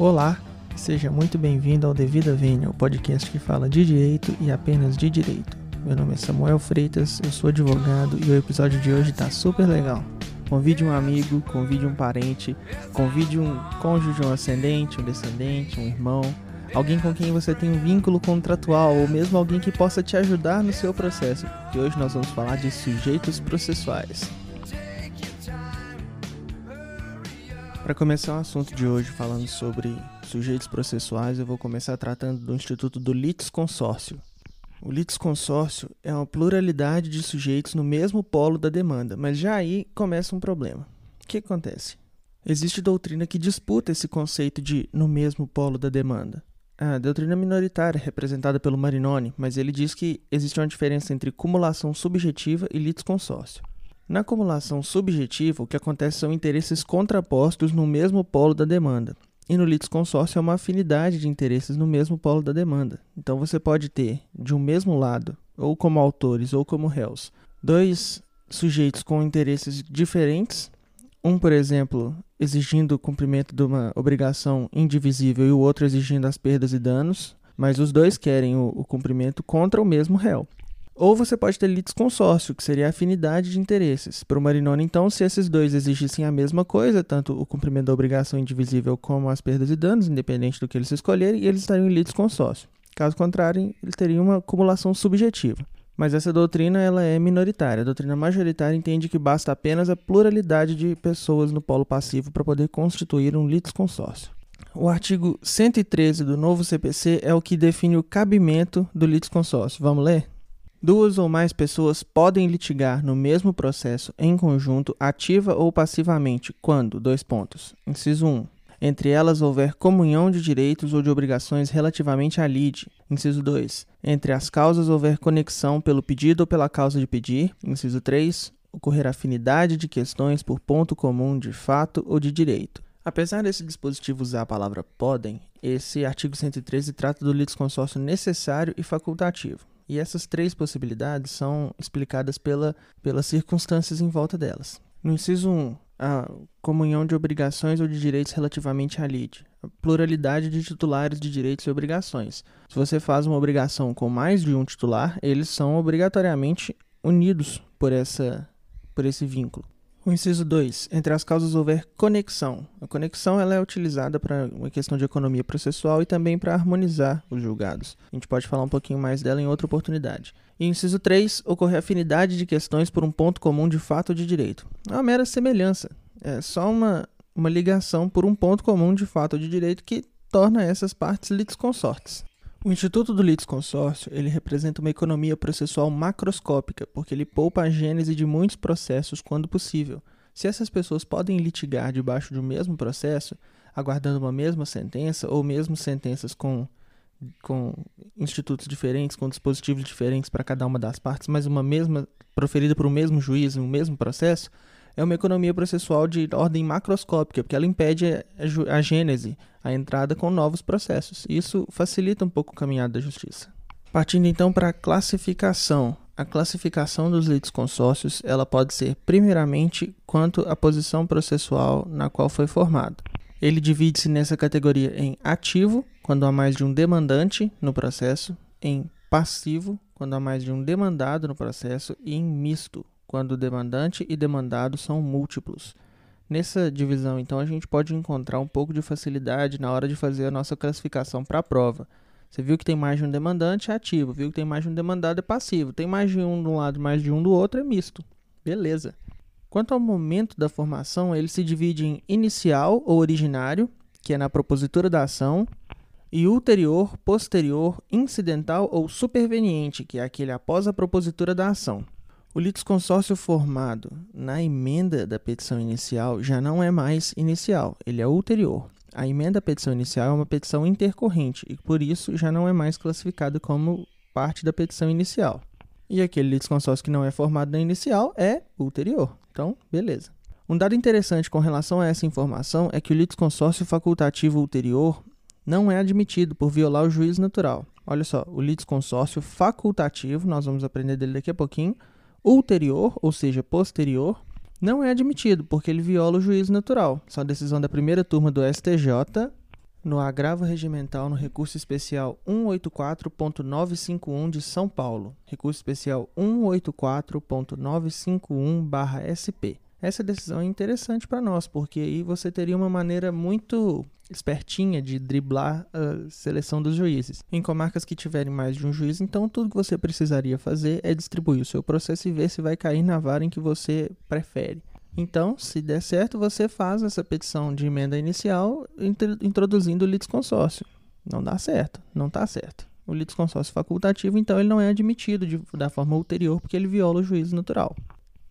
Olá, seja muito bem-vindo ao Devida Vênia, o podcast que fala de direito e apenas de direito. Meu nome é Samuel Freitas, eu sou advogado e o episódio de hoje tá super legal. Convide um amigo, convide um parente, convide um cônjuge, um ascendente, um descendente, um irmão, alguém com quem você tem um vínculo contratual ou mesmo alguém que possa te ajudar no seu processo. E hoje nós vamos falar de sujeitos processuais. Para começar o assunto de hoje falando sobre sujeitos processuais, eu vou começar tratando do Instituto do Litisconsórcio. O litisconsórcio é uma pluralidade de sujeitos no mesmo polo da demanda, mas já aí começa um problema. O que acontece? Existe doutrina que disputa esse conceito de no mesmo polo da demanda. A doutrina minoritária, representada pelo Marinoni, mas ele diz que existe uma diferença entre cumulação subjetiva e litisconsórcio. Na acumulação subjetiva, o que acontece são interesses contrapostos no mesmo polo da demanda, e no litisconsórcio é uma afinidade de interesses no mesmo polo da demanda. Então você pode ter, de um mesmo lado, ou como autores ou como réus, dois sujeitos com interesses diferentes, um, por exemplo, exigindo o cumprimento de uma obrigação indivisível e o outro exigindo as perdas e danos, mas os dois querem o, o cumprimento contra o mesmo réu. Ou você pode ter litisconsórcio, que seria a afinidade de interesses. Para o Marinoni, então, se esses dois exigissem a mesma coisa, tanto o cumprimento da obrigação indivisível como as perdas e danos, independente do que eles escolherem, eles estariam em litisconsórcio. Caso contrário, eles teriam uma acumulação subjetiva. Mas essa doutrina ela é minoritária. A doutrina majoritária entende que basta apenas a pluralidade de pessoas no polo passivo para poder constituir um litisconsórcio. O artigo 113 do novo CPC é o que define o cabimento do litisconsórcio. Vamos ler? Duas ou mais pessoas podem litigar no mesmo processo em conjunto, ativa ou passivamente, quando, dois pontos. Inciso 1. Entre elas houver comunhão de direitos ou de obrigações relativamente à lide. Inciso 2. Entre as causas houver conexão pelo pedido ou pela causa de pedir. Inciso 3. Ocorrer afinidade de questões por ponto comum de fato ou de direito. Apesar desse dispositivo usar a palavra podem, esse artigo 113 trata do litisconsórcio necessário e facultativo. E essas três possibilidades são explicadas pela, pelas circunstâncias em volta delas. No inciso 1, a comunhão de obrigações ou de direitos relativamente à lide. A pluralidade de titulares de direitos e obrigações. Se você faz uma obrigação com mais de um titular, eles são obrigatoriamente unidos por, essa, por esse vínculo. O inciso 2. Entre as causas houver conexão. A conexão ela é utilizada para uma questão de economia processual e também para harmonizar os julgados. A gente pode falar um pouquinho mais dela em outra oportunidade. E inciso 3. Ocorrer afinidade de questões por um ponto comum de fato ou de direito. É uma mera semelhança. É só uma, uma ligação por um ponto comum de fato ou de direito que torna essas partes litisconsortes. O Instituto do Litisconsórcio ele representa uma economia processual macroscópica, porque ele poupa a gênese de muitos processos quando possível. Se essas pessoas podem litigar debaixo de um mesmo processo, aguardando uma mesma sentença, ou mesmo sentenças com, com institutos diferentes, com dispositivos diferentes para cada uma das partes, mas uma mesma, proferida por um mesmo juiz, um mesmo processo, é uma economia processual de ordem macroscópica, porque ela impede a, a gênese, a entrada com novos processos. Isso facilita um pouco o caminhado da justiça. Partindo então para a classificação. A classificação dos litisconsórcios ela pode ser primeiramente quanto à posição processual na qual foi formado. Ele divide-se nessa categoria em ativo, quando há mais de um demandante no processo, em passivo, quando há mais de um demandado no processo, e em misto, quando demandante e demandado são múltiplos. Nessa divisão, então, a gente pode encontrar um pouco de facilidade na hora de fazer a nossa classificação para a prova. Você viu que tem mais de um demandante, é ativo. Viu que tem mais de um demandado, é passivo. Tem mais de um de um lado mais de um do outro, é misto. Beleza. Quanto ao momento da formação, ele se divide em inicial ou originário, que é na propositura da ação, e ulterior, posterior, incidental ou superveniente, que é aquele após a propositura da ação. O litisconsórcio formado na emenda da petição inicial já não é mais inicial, ele é ulterior. A emenda à petição inicial é uma petição intercorrente e, por isso, já não é mais classificado como parte da petição inicial. E aquele litisconsórcio que não é formado na inicial é ulterior. Então, beleza. Um dado interessante com relação a essa informação é que o litisconsórcio facultativo ulterior não é admitido por violar o juízo natural. Olha só, o litisconsórcio facultativo, nós vamos aprender dele daqui a pouquinho, ulterior, ou seja, posterior, não é admitido, porque ele viola o juízo natural. Essa é decisão da primeira turma do STJ, no agravo regimental no recurso especial 184.951 de São Paulo, recurso especial 184.951/SP. Essa decisão é interessante para nós, porque aí você teria uma maneira muito espertinha de driblar a seleção dos juízes. Em comarcas que tiverem mais de um juiz, então tudo que você precisaria fazer é distribuir o seu processo e ver se vai cair na vara em que você prefere. Então, se der certo, você faz essa petição de emenda inicial introduzindo o litisconsórcio. Não dá certo, não está certo. O litisconsórcio facultativo, então, ele não é admitido de, da forma ulterior porque ele viola o juízo natural.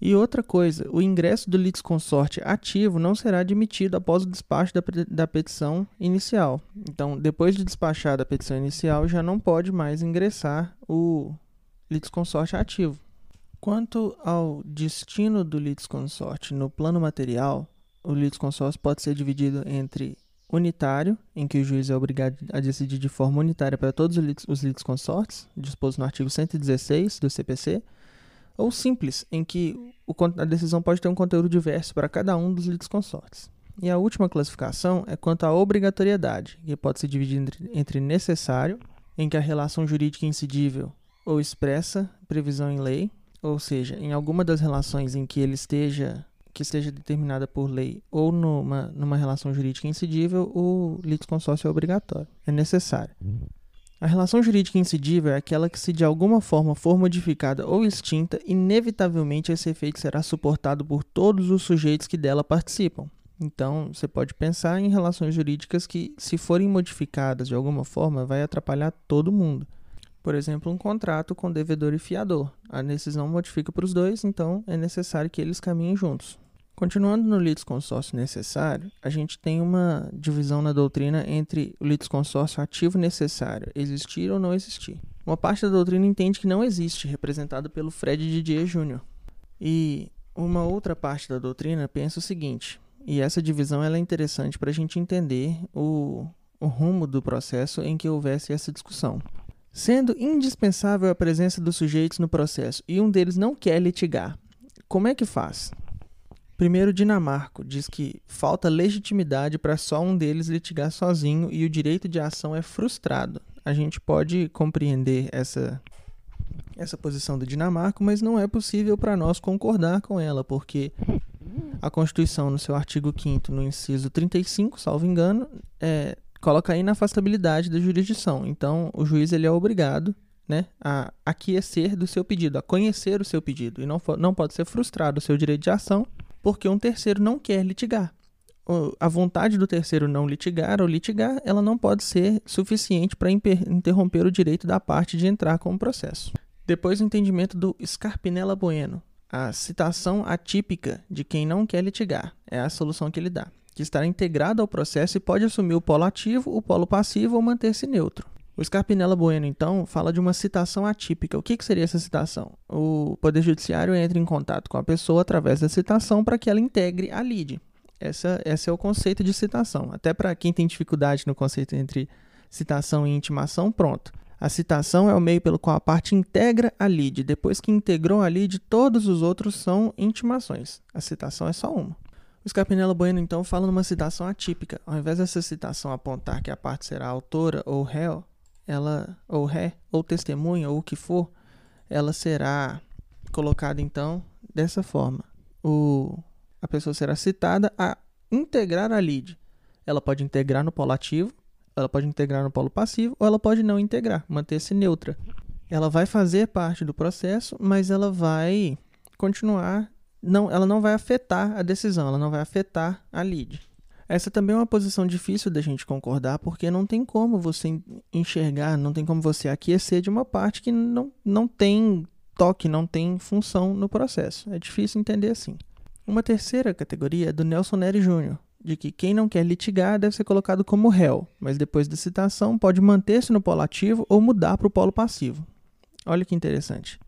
E outra coisa, o ingresso do litisconsorte ativo não será admitido após o despacho da, da petição inicial. Então, depois de despachar a petição inicial, já não pode mais ingressar o litisconsorte ativo. Quanto ao destino do litisconsorte no plano material, o litisconsórcio pode ser dividido entre unitário, em que o juiz é obrigado a decidir de forma unitária para todos os litisconsortes, disposto no artigo 116 do CPC, ou simples, em que a decisão pode ter um conteúdo diverso para cada um dos litisconsortes. E a última classificação é quanto à obrigatoriedade, que pode ser dividida entre, entre necessário, em que a relação jurídica incidível ou expressa previsão em lei, ou seja, em alguma das relações em que ele esteja que esteja determinada por lei ou numa, numa relação jurídica incidível, o litisconsórcio é obrigatório, é necessário. A relação jurídica incidível é aquela que, se de alguma forma for modificada ou extinta, inevitavelmente esse efeito será suportado por todos os sujeitos que dela participam. Então, você pode pensar em relações jurídicas que, se forem modificadas de alguma forma, vai atrapalhar todo mundo. Por exemplo, um contrato com devedor e fiador. A decisão modifica para os dois, então é necessário que eles caminhem juntos. Continuando no litisconsórcio necessário, a gente tem uma divisão na doutrina entre o litisconsórcio ativo necessário, existir ou não existir. Uma parte da doutrina entende que não existe, representado pelo Fred Didier Jr. E uma outra parte da doutrina pensa o seguinte, e essa divisão é interessante para a gente entender o, o rumo do processo em que houvesse essa discussão. Sendo indispensável a presença dos sujeitos no processo e um deles não quer litigar, como é que faz? Primeiro, Dinamarco diz que falta legitimidade para só um deles litigar sozinho e o direito de ação é frustrado. A gente pode compreender essa, essa posição do Dinamarca, mas não é possível para nós concordar com ela, porque a Constituição, no seu artigo 5, no inciso 35, salvo engano, é, coloca aí na afastabilidade da jurisdição. Então, o juiz ele é obrigado né, a aquecer do seu pedido, a conhecer o seu pedido. E não, não pode ser frustrado o seu direito de ação porque um terceiro não quer litigar. A vontade do terceiro não litigar ou litigar, ela não pode ser suficiente para interromper o direito da parte de entrar com o processo. Depois o entendimento do Scarpinella Bueno, a citação atípica de quem não quer litigar, é a solução que ele dá que estará integrado ao processo e pode assumir o polo ativo, o polo passivo ou manter-se neutro. O Scarpinella Bueno, então, fala de uma citação atípica. O que, que seria essa citação? O Poder Judiciário entra em contato com a pessoa através da citação para que ela integre a lide. Essa, esse é o conceito de citação. Até para quem tem dificuldade no conceito entre citação e intimação, pronto. A citação é o meio pelo qual a parte integra a lide. Depois que integrou a lide, todos os outros são intimações. A citação é só uma. O Scarpinello Bueno, então, fala numa citação atípica. Ao invés dessa citação apontar que a parte será autora ou réu, ela, ou ré, ou testemunha, ou o que for, ela será colocada, então, dessa forma. O, a pessoa será citada a integrar a lead. Ela pode integrar no polo ativo, ela pode integrar no polo passivo, ou ela pode não integrar, manter-se neutra. Ela vai fazer parte do processo, mas ela vai continuar não, ela não vai afetar a decisão, ela não vai afetar a lead. Essa também é uma posição difícil da gente concordar, porque não tem como você enxergar, não tem como você aquecer de uma parte que não, não tem toque, não tem função no processo. É difícil entender assim. Uma terceira categoria é do Nelson Nery Jr., de que quem não quer litigar deve ser colocado como réu, mas depois da citação pode manter-se no polo ativo ou mudar para o polo passivo. Olha que interessante.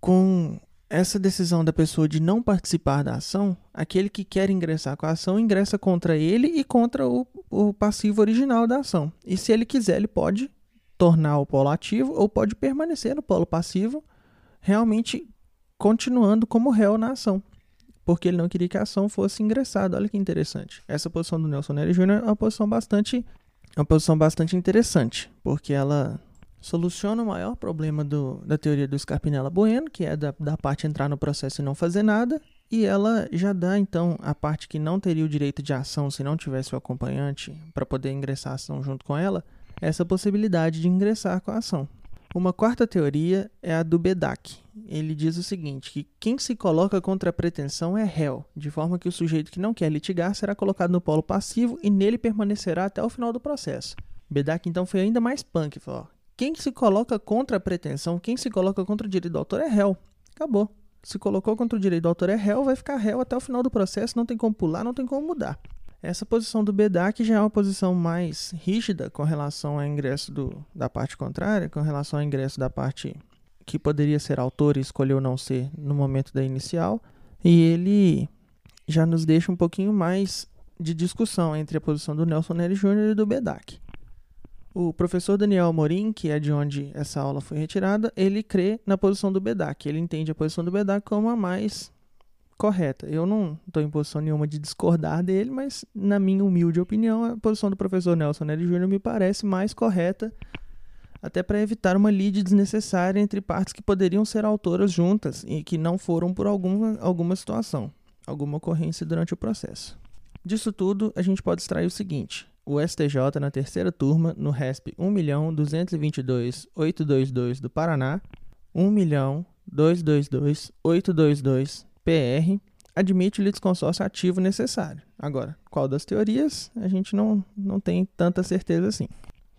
Com essa decisão da pessoa de não participar da ação, aquele que quer ingressar com a ação ingressa contra ele e contra o, o passivo original da ação. E se ele quiser, ele pode tornar o polo ativo ou pode permanecer no polo passivo, realmente continuando como réu na ação, porque ele não queria que a ação fosse ingressada. Olha que interessante. Essa posição do Nelson Nery Jr. é uma posição bastante é uma posição bastante interessante, porque ela soluciona o maior problema do, da teoria do Scarpinella Bueno, que é da, da parte entrar no processo e não fazer nada, e ela já dá então a parte que não teria o direito de ação se não tivesse o acompanhante para poder ingressar a ação junto com ela, essa possibilidade de ingressar com a ação. Uma quarta teoria é a do Bedak. Ele diz o seguinte, que quem se coloca contra a pretensão é réu, de forma que o sujeito que não quer litigar será colocado no polo passivo e nele permanecerá até o final do processo. Bedak então foi ainda mais punk, falou, quem se coloca contra a pretensão, quem se coloca contra o direito do autor é réu. Acabou. Se colocou contra o direito do autor é réu, vai ficar réu até o final do processo, não tem como pular, não tem como mudar. Essa posição do BEDAC já é uma posição mais rígida com relação ao ingresso do, da parte contrária, com relação ao ingresso da parte que poderia ser autor e escolheu não ser no momento da inicial. E ele já nos deixa um pouquinho mais de discussão entre a posição do Nelson Nery Jr. e do BEDAC. O professor Daniel Morim, que é de onde essa aula foi retirada, ele crê na posição do BEDAC. Ele entende a posição do BEDAC como a mais correta. Eu não estou em posição nenhuma de discordar dele, mas na minha humilde opinião, a posição do professor Nelson Nery Jr. me parece mais correta, até para evitar uma lide desnecessária entre partes que poderiam ser autoras juntas e que não foram por alguma, alguma situação, alguma ocorrência durante o processo. Disso tudo, a gente pode extrair o seguinte: o STJ, na terceira turma, no RESP 1.222.822 do Paraná, 1.222.822 PR admite o litisconsórcio ativo necessário. Agora, qual das teorias a gente não, não tem tanta certeza assim.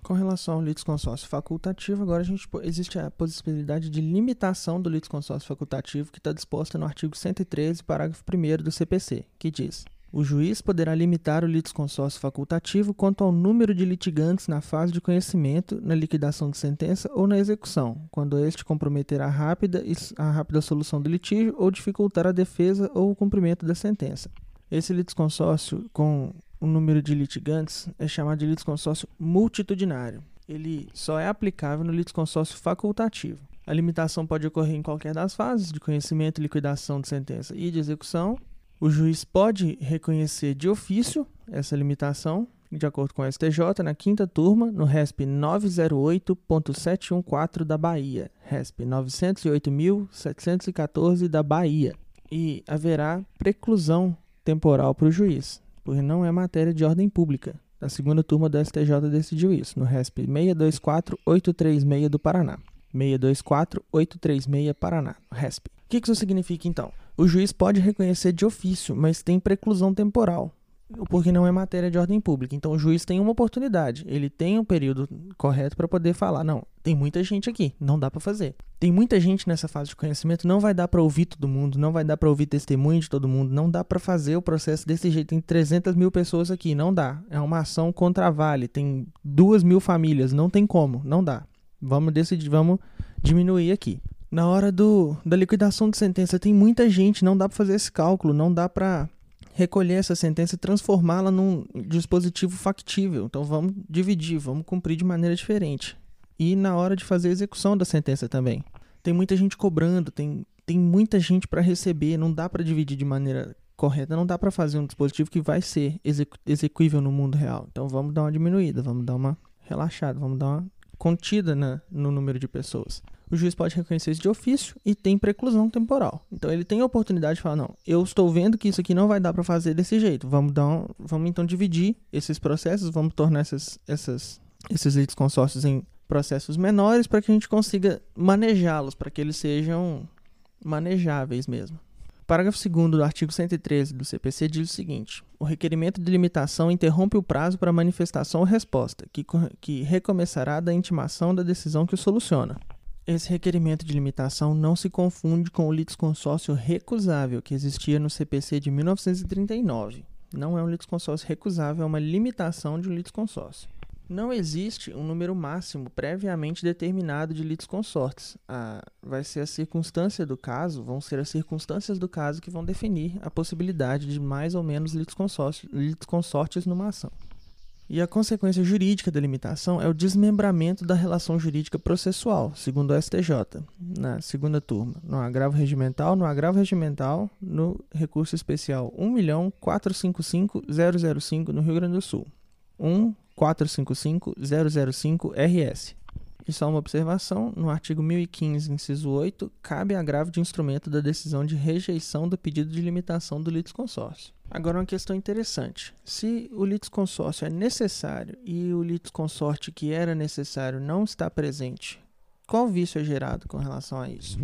Com relação ao litisconsórcio facultativo, agora a gente, existe a possibilidade de limitação do litisconsórcio facultativo que está disposta no artigo 113, parágrafo 1 do CPC, que diz o juiz poderá limitar o litisconsórcio facultativo quanto ao número de litigantes na fase de conhecimento, na liquidação de sentença ou na execução, quando este comprometer a rápida, a rápida solução do litígio ou dificultar a defesa ou o cumprimento da sentença. Esse litisconsórcio com o número de litigantes é chamado de litisconsórcio multitudinário. Ele só é aplicável no litisconsórcio facultativo. A limitação pode ocorrer em qualquer das fases de conhecimento, liquidação de sentença e de execução, o juiz pode reconhecer de ofício essa limitação, de acordo com o STJ, na quinta turma, no RESP 908.714 da Bahia, RESP 908.714 da Bahia. E haverá preclusão temporal para o juiz, porque não é matéria de ordem pública. A segunda turma do STJ decidiu isso, no RESP 624836 do Paraná. 624836 Paraná, RESP. O que isso significa então? O juiz pode reconhecer de ofício, mas tem preclusão temporal, porque não é matéria de ordem pública. Então o juiz tem uma oportunidade, ele tem um período correto para poder falar: não, tem muita gente aqui, não dá para fazer. Tem muita gente nessa fase de conhecimento, não vai dar para ouvir todo mundo, não vai dar para ouvir testemunho de todo mundo, não dá para fazer o processo desse jeito. Tem 300 mil pessoas aqui, não dá. É uma ação contra a Vale, tem duas mil famílias, não tem como, não dá. Vamos decidir, vamos diminuir aqui na hora do, da liquidação de sentença tem muita gente, não dá para fazer esse cálculo, não dá para recolher essa sentença e transformá-la num dispositivo factível. Então vamos dividir, vamos cumprir de maneira diferente. E na hora de fazer a execução da sentença também. Tem muita gente cobrando, tem, tem muita gente para receber, não dá para dividir de maneira correta, não dá para fazer um dispositivo que vai ser execu execuível no mundo real. Então vamos dar uma diminuída, vamos dar uma relaxada, vamos dar uma contida na, no número de pessoas o juiz pode reconhecer isso de ofício e tem preclusão temporal. Então ele tem a oportunidade de falar: não, eu estou vendo que isso aqui não vai dar para fazer desse jeito. Vamos dar, um, vamos então dividir esses processos, vamos tornar essas, essas, esses litisconsórcios em processos menores para que a gente consiga manejá-los, para que eles sejam manejáveis mesmo. Parágrafo 2 do artigo 113 do CPC diz o seguinte: o requerimento de limitação interrompe o prazo para manifestação ou resposta, que, que recomeçará da intimação da decisão que o soluciona. Esse requerimento de limitação não se confunde com o litisconsórcio recusável que existia no CPC de 1939. Não é um litisconsórcio recusável, é uma limitação de um litisconsórcio. Não existe um número máximo previamente determinado de litisconsortes. Ah, vai ser a circunstância do caso, vão ser as circunstâncias do caso que vão definir a possibilidade de mais ou menos litisconsortes numa ação. E a consequência jurídica da limitação é o desmembramento da relação jurídica processual, segundo o STJ, na segunda turma, no agravo regimental, no agravo regimental, no recurso especial 1.455.005 no Rio Grande do Sul. 455.005-RS. E só uma observação: no artigo 1015, inciso 8, cabe agravo de instrumento da decisão de rejeição do pedido de limitação do litisconsórcio. Agora, uma questão interessante: se o litisconsórcio é necessário e o litisconsorte que era necessário não está presente, qual vício é gerado com relação a isso?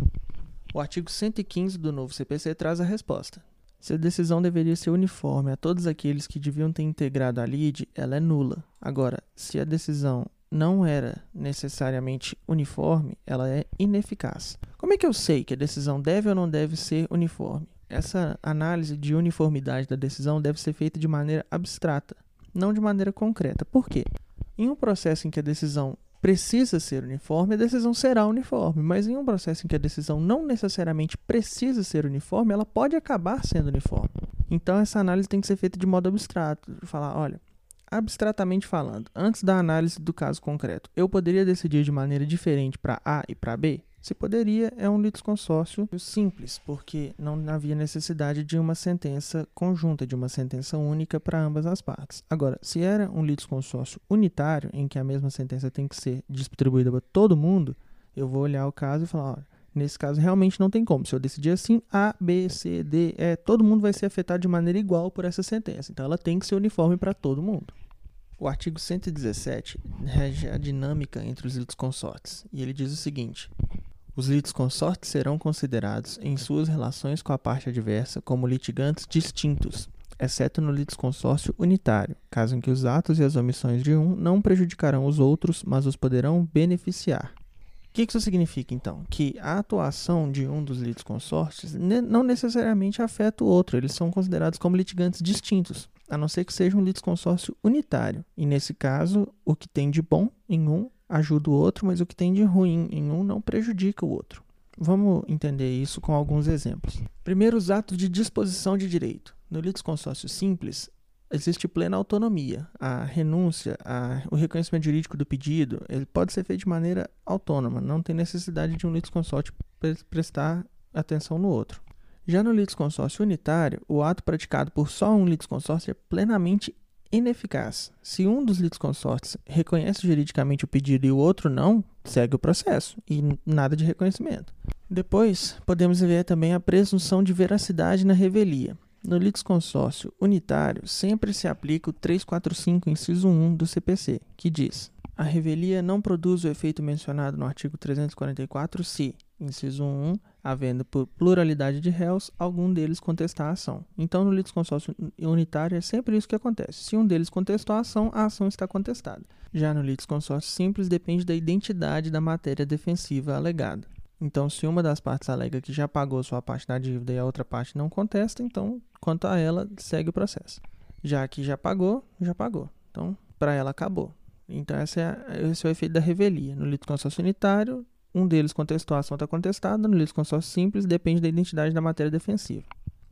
O artigo 115 do novo CPC traz a resposta. Se a decisão deveria ser uniforme a todos aqueles que deviam ter integrado a LID, ela é nula. Agora, se a decisão não era necessariamente uniforme, ela é ineficaz. Como é que eu sei que a decisão deve ou não deve ser uniforme? Essa análise de uniformidade da decisão deve ser feita de maneira abstrata, não de maneira concreta. Por quê? Em um processo em que a decisão precisa ser uniforme, a decisão será uniforme. Mas em um processo em que a decisão não necessariamente precisa ser uniforme, ela pode acabar sendo uniforme. Então essa análise tem que ser feita de modo abstrato. Falar, olha, abstratamente falando, antes da análise do caso concreto, eu poderia decidir de maneira diferente para A e para B? Se poderia, é um litisconsórcio simples, porque não havia necessidade de uma sentença conjunta, de uma sentença única para ambas as partes. Agora, se era um litisconsórcio unitário, em que a mesma sentença tem que ser distribuída para todo mundo, eu vou olhar o caso e falar, olha, nesse caso realmente não tem como. Se eu decidir assim, A, B, C, D, E, todo mundo vai ser afetado de maneira igual por essa sentença. Então ela tem que ser uniforme para todo mundo. O artigo 117 rege a dinâmica entre os litisconsortes, e ele diz o seguinte: os litisconsortes serão considerados, em suas relações com a parte adversa, como litigantes distintos, exceto no litisconsórcio unitário, caso em que os atos e as omissões de um não prejudicarão os outros, mas os poderão beneficiar. O que isso significa, então? Que a atuação de um dos litisconsortes não necessariamente afeta o outro, eles são considerados como litigantes distintos, a não ser que seja um litisconsórcio unitário. E nesse caso, o que tem de bom em um ajuda o outro, mas o que tem de ruim em um não prejudica o outro. Vamos entender isso com alguns exemplos. Primeiro, os atos de disposição de direito. No litisconsórcio simples, existe plena autonomia. A renúncia, a, o reconhecimento jurídico do pedido, ele pode ser feito de maneira autônoma, não tem necessidade de um litisconsórcio prestar atenção no outro. Já no litisconsórcio unitário, o ato praticado por só um litisconsórcio é plenamente ineficaz. Se um dos litisconsortes reconhece juridicamente o pedido e o outro não, segue o processo e nada de reconhecimento. Depois, podemos ver também a presunção de veracidade na revelia. No litisconsórcio unitário, sempre se aplica o 345, inciso 1 do CPC, que diz: a revelia não produz o efeito mencionado no artigo 344 se, inciso 1, havendo por pluralidade de réus, algum deles contestar a ação. Então, no litisconsórcio unitário é sempre isso que acontece. Se um deles contestou a ação, a ação está contestada. Já no litisconsórcio simples, depende da identidade da matéria defensiva alegada. Então, se uma das partes alega que já pagou sua parte da dívida e a outra parte não contesta, então, quanto a ela, segue o processo. Já que já pagou, já pagou. Então, para ela acabou. Então, esse é, esse é o efeito da revelia. No litisconsórcio unitário, um deles contestou a ação está contestada, no litisconsórcio simples, depende da identidade da matéria defensiva.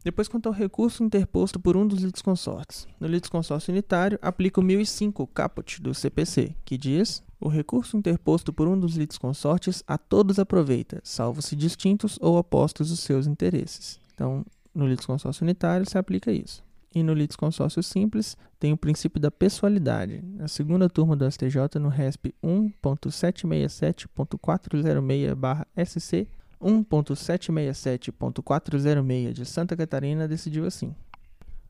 Depois, quanto ao recurso interposto por um dos litisconsortes. No litisconsórcio unitário, aplica o 1005 caput do CPC, que diz: o recurso interposto por um dos litisconsortes a todos aproveita, salvo se distintos ou opostos os seus interesses. Então, no litisconsórcio unitário se aplica isso e no litisconsórcio simples tem o princípio da pessoalidade. A segunda turma do STJ no RESP 1.767.406/SC 1.767.406 de Santa Catarina decidiu assim: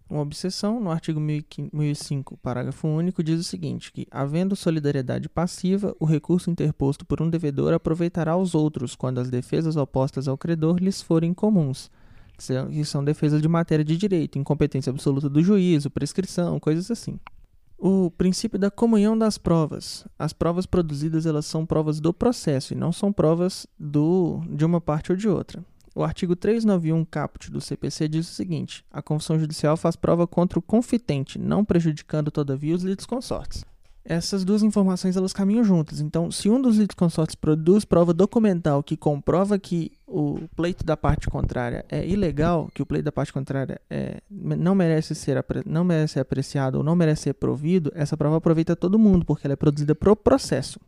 uma obsessão, no artigo 1005, parágrafo único, diz o seguinte: que, havendo solidariedade passiva, o recurso interposto por um devedor aproveitará os outros quando as defesas opostas ao credor lhes forem comuns que são defesas de matéria de direito, incompetência absoluta do juízo, prescrição, coisas assim. O princípio da comunhão das provas. As provas produzidas elas são provas do processo e não são provas do, de uma parte ou de outra. O artigo 391 caput do CPC diz o seguinte: a confissão judicial faz prova contra o confitente, não prejudicando todavia os litisconsortes essas duas informações elas caminham juntas. Então, se um dos litisconsortes produz prova documental que comprova que o pleito da parte contrária é ilegal, que o pleito da parte contrária é, não, merece ser, não merece ser apreciado ou não merece ser provido, essa prova aproveita todo mundo, porque ela é produzida pro processo.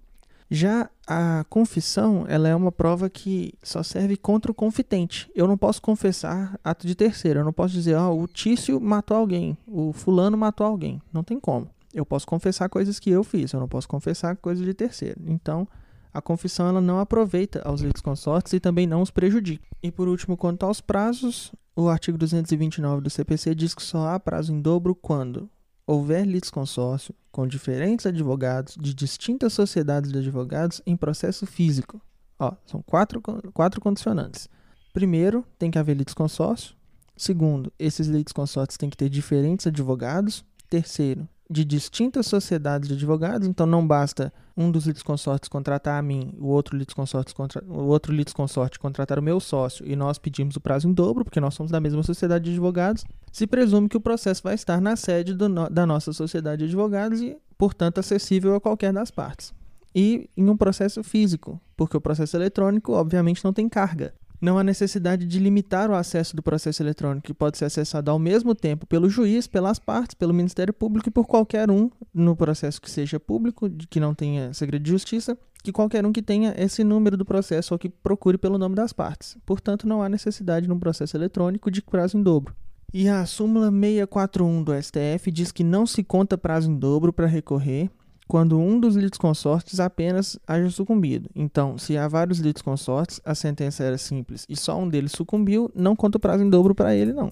Já a confissão, ela é uma prova que só serve contra o confitente. Eu não posso confessar ato de terceiro. Eu não posso dizer, ó, oh, o Tício matou alguém, o fulano matou alguém. Não tem como Eu posso confessar coisas que eu fiz, eu não posso confessar coisas de terceiro. Então, a confissão ela não aproveita aos litisconsortes e também não os prejudica. E por último, quanto aos prazos, o artigo 229 do CPC diz que só há prazo em dobro quando houver litisconsórcio com diferentes advogados de distintas sociedades de advogados em processo físico. Ó, são quatro, quatro condicionantes. Primeiro, tem que haver litisconsórcio. Segundo, esses litisconsórcios têm que ter diferentes advogados. Terceiro, de distintas sociedades de advogados, então não basta um dos litisconsortes contratar a mim, o outro litisconsorte, contra, o outro litisconsorte contratar o meu sócio e nós pedimos o prazo em dobro, porque nós somos da mesma sociedade de advogados, se presume que o processo vai estar na sede da nossa sociedade de advogados e, portanto, acessível a qualquer das partes. E em um processo físico, porque o processo eletrônico, obviamente, não tem carga. Não há necessidade de limitar o acesso do processo eletrônico, que pode ser acessado ao mesmo tempo pelo juiz, pelas partes, pelo Ministério Público e por qualquer um no processo que seja público, que não tenha segredo de justiça, que qualquer um que tenha esse número do processo ou que procure pelo nome das partes. Portanto, não há necessidade no processo eletrônico de prazo em dobro. E a súmula 641 do STF diz que não se conta prazo em dobro para recorrer quando um dos litisconsortes apenas haja sucumbido. Então, se há vários litisconsortes, a sentença era simples e só um deles sucumbiu, não conta o prazo em dobro para ele, não.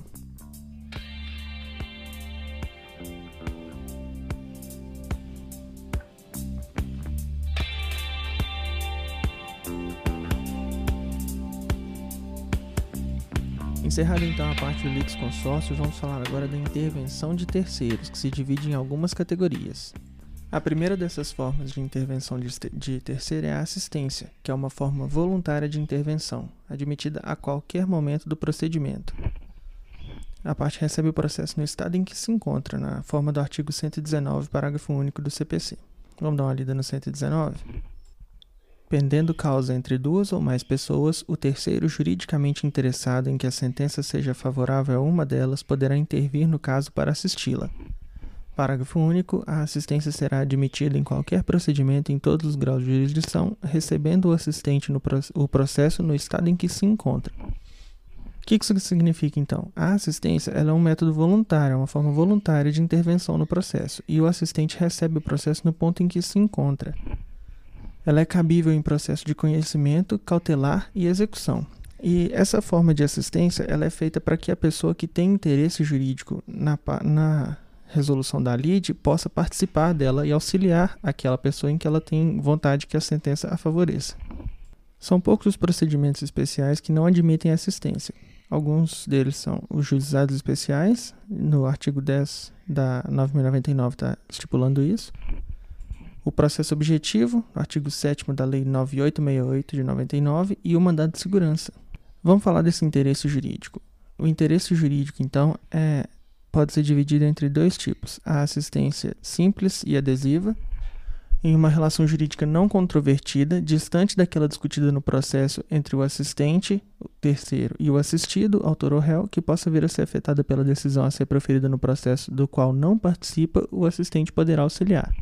Encerrada então a parte do litisconsórcio, vamos falar agora da intervenção de terceiros, que se divide em algumas categorias. A primeira dessas formas de intervenção de, terceiro é a assistência, que é uma forma voluntária de intervenção, admitida a qualquer momento do procedimento. A parte recebe o processo no estado em que se encontra, na forma do artigo 119, parágrafo único do CPC. Vamos dar uma lida no 119? Pendendo causa entre duas ou mais pessoas, o terceiro juridicamente interessado em que a sentença seja favorável a uma delas poderá intervir no caso para assisti-la. Parágrafo único. A assistência será admitida em qualquer procedimento em todos os graus de jurisdição, recebendo o assistente no o processo no estado em que se encontra. O que isso significa, então? A assistência é um método voluntário, é uma forma voluntária de intervenção no processo, e o assistente recebe o processo no ponto em que se encontra. Ela é cabível em processo de conhecimento, cautelar e execução. E essa forma de assistência ela é feita para que a pessoa que tem interesse jurídico na, na resolução da lide possa participar dela e auxiliar aquela pessoa em que ela tem vontade que a sentença a favoreça. São poucos os procedimentos especiais que não admitem assistência. Alguns deles são os juizados especiais, no artigo 10 da 9099 está estipulando isso. O processo objetivo, no artigo 7 da Lei 9868 de 99, e o mandado de segurança. Vamos falar desse interesse jurídico. O interesse jurídico, então, é pode ser dividido entre dois tipos: a assistência simples e adesiva, em uma relação jurídica não controvertida, distante daquela discutida no processo entre o assistente, o terceiro, e o assistido, autor ou réu, que possa vir a ser afetada pela decisão a ser proferida no processo do qual não participa, o assistente poderá auxiliar.